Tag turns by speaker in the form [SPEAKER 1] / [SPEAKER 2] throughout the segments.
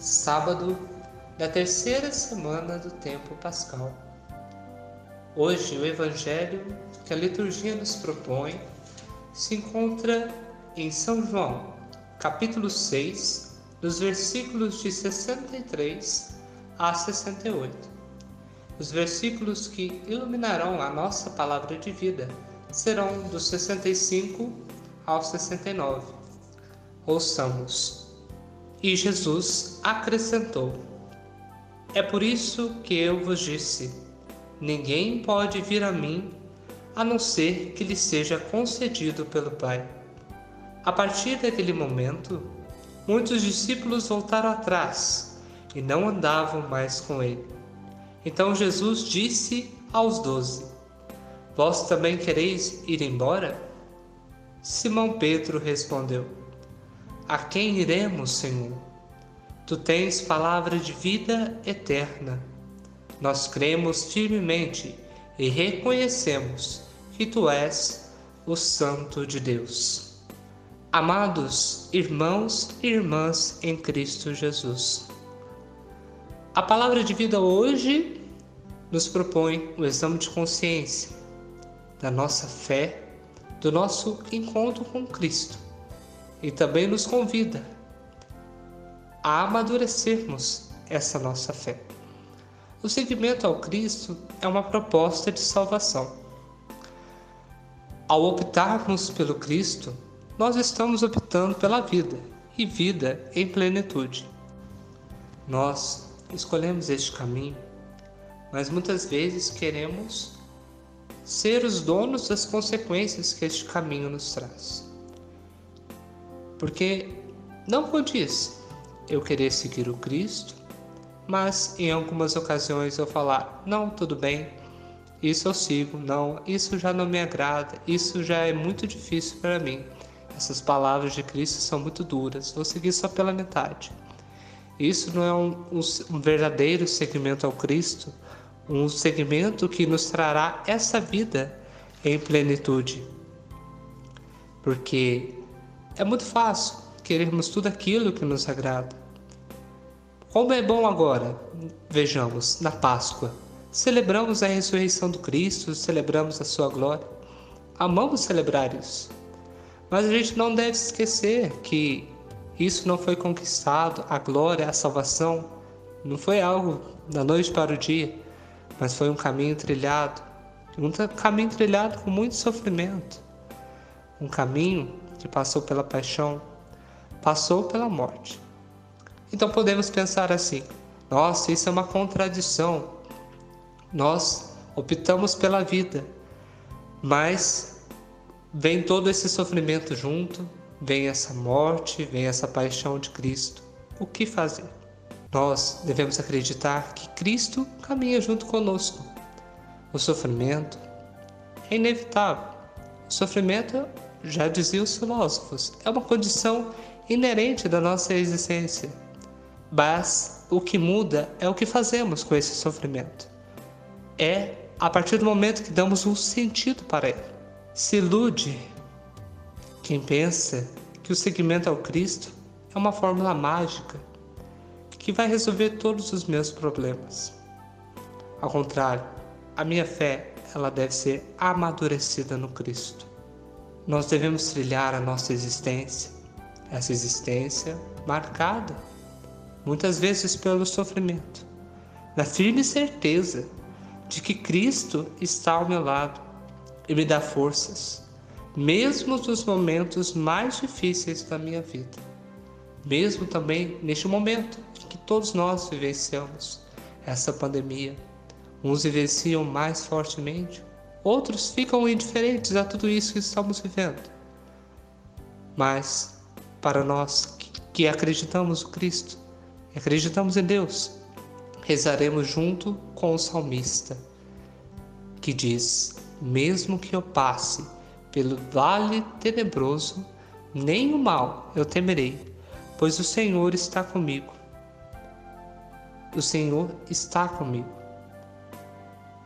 [SPEAKER 1] sábado da terceira semana do tempo pascal. Hoje, o Evangelho que a liturgia nos propõe se encontra em São João, capítulo 6, dos versículos de 63 a 68. Os versículos que iluminarão a nossa palavra de vida serão dos 65 ao 69. Ouçamos. E Jesus acrescentou: É por isso que eu vos disse: ninguém pode vir a mim a não ser que lhe seja concedido pelo Pai. A partir daquele momento, muitos discípulos voltaram atrás e não andavam mais com ele. Então Jesus disse aos doze: Vós também quereis ir embora? Simão Pedro respondeu: A quem iremos, Senhor? Tu tens palavra de vida eterna. Nós cremos firmemente e reconhecemos que tu és o Santo de Deus. Amados irmãos e irmãs em Cristo Jesus, a palavra de vida hoje nos propõe o exame de consciência da nossa fé do nosso encontro com Cristo e também nos convida a amadurecermos essa nossa fé. O seguimento ao Cristo é uma proposta de salvação. Ao optarmos pelo Cristo, nós estamos optando pela vida e vida em plenitude. Nós escolhemos este caminho, mas muitas vezes queremos ser os donos das consequências que este caminho nos traz. Porque não condiz eu querer seguir o Cristo, mas em algumas ocasiões eu falar: não, tudo bem, isso eu sigo, não, isso já não me agrada, isso já é muito difícil para mim. Essas palavras de Cristo são muito duras, vou seguir só pela metade. Isso não é um, um, um verdadeiro seguimento ao Cristo, um segmento que nos trará essa vida em plenitude. Porque é muito fácil querermos tudo aquilo que nos agrada. Como é bom agora, vejamos, na Páscoa, celebramos a ressurreição do Cristo, celebramos a sua glória. Amamos celebrar isso. Mas a gente não deve esquecer que isso não foi conquistado, a glória, a salvação, não foi algo da noite para o dia mas foi um caminho trilhado, um caminho trilhado com muito sofrimento, um caminho que passou pela paixão, passou pela morte. Então podemos pensar assim: nossa, isso é uma contradição. Nós optamos pela vida, mas vem todo esse sofrimento junto, vem essa morte, vem essa paixão de Cristo. O que fazer? Nós devemos acreditar que Cristo caminha junto conosco. O sofrimento é inevitável. O sofrimento, já diziam os filósofos, é uma condição inerente da nossa existência. Mas o que muda é o que fazemos com esse sofrimento. É a partir do momento que damos um sentido para ele. Se ilude quem pensa que o seguimento ao Cristo é uma fórmula mágica que vai resolver todos os meus problemas. Ao contrário, a minha fé, ela deve ser amadurecida no Cristo. Nós devemos trilhar a nossa existência, essa existência marcada muitas vezes pelo sofrimento, na firme certeza de que Cristo está ao meu lado e me dá forças, mesmo nos momentos mais difíceis da minha vida mesmo também neste momento em que todos nós vivenciamos essa pandemia. Uns vivenciam mais fortemente, outros ficam indiferentes a tudo isso que estamos vivendo. Mas, para nós que acreditamos no Cristo, acreditamos em Deus, rezaremos junto com o salmista, que diz: Mesmo que eu passe pelo vale tenebroso, nem o mal eu temerei, pois o Senhor está comigo. O Senhor está comigo.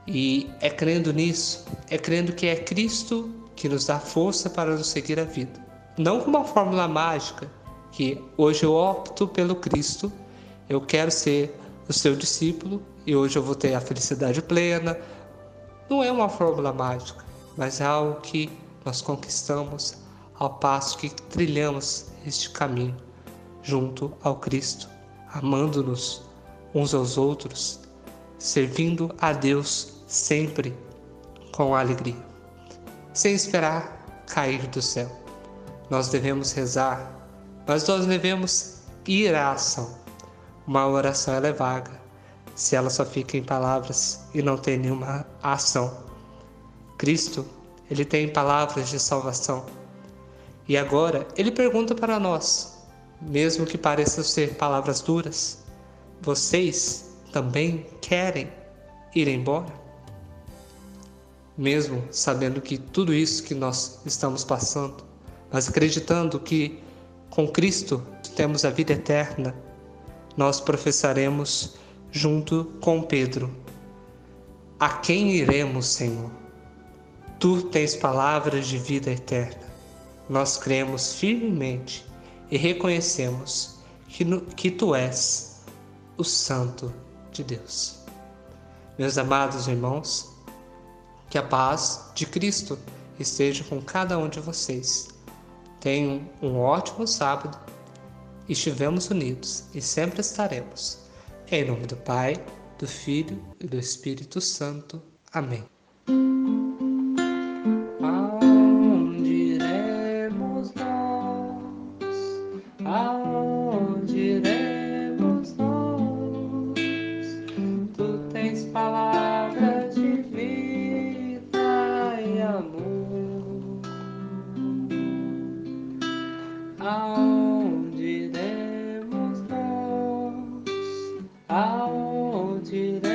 [SPEAKER 1] E é crendo nisso, é crendo que é Cristo que nos dá força para nos seguir a vida. Não com uma fórmula mágica, que hoje eu opto pelo Cristo Eu quero ser o seu discípulo e hoje eu vou ter a felicidade plena. Não é uma fórmula mágica, mas é algo que nós conquistamos ao passo que trilhamos este caminho junto ao Cristo, amando-nos uns aos outros, servindo a Deus sempre com alegria, sem esperar cair do céu. Nós devemos rezar, mas nós devemos ir à ação. Uma oração é vaga, se ela só fica em palavras e não tem nenhuma ação. Cristo, ele tem palavras de salvação. E agora ele pergunta para nós, mesmo que pareçam ser palavras duras, vocês também querem ir embora? Mesmo sabendo que tudo isso que nós estamos passando, mas acreditando que com Cristo temos a vida eterna, nós professaremos junto com Pedro: A quem iremos, Senhor? Tu tens palavras de vida eterna. Nós cremos firmemente e reconhecemos que, que tu és o Santo de Deus. Meus amados irmãos, que a paz de Cristo esteja com cada um de vocês. Tenham um ótimo sábado estivemos unidos e sempre estaremos. Em nome do Pai, do Filho e do Espírito Santo. Amém. Tens palavras de vida e amor. Aonde aonde irei?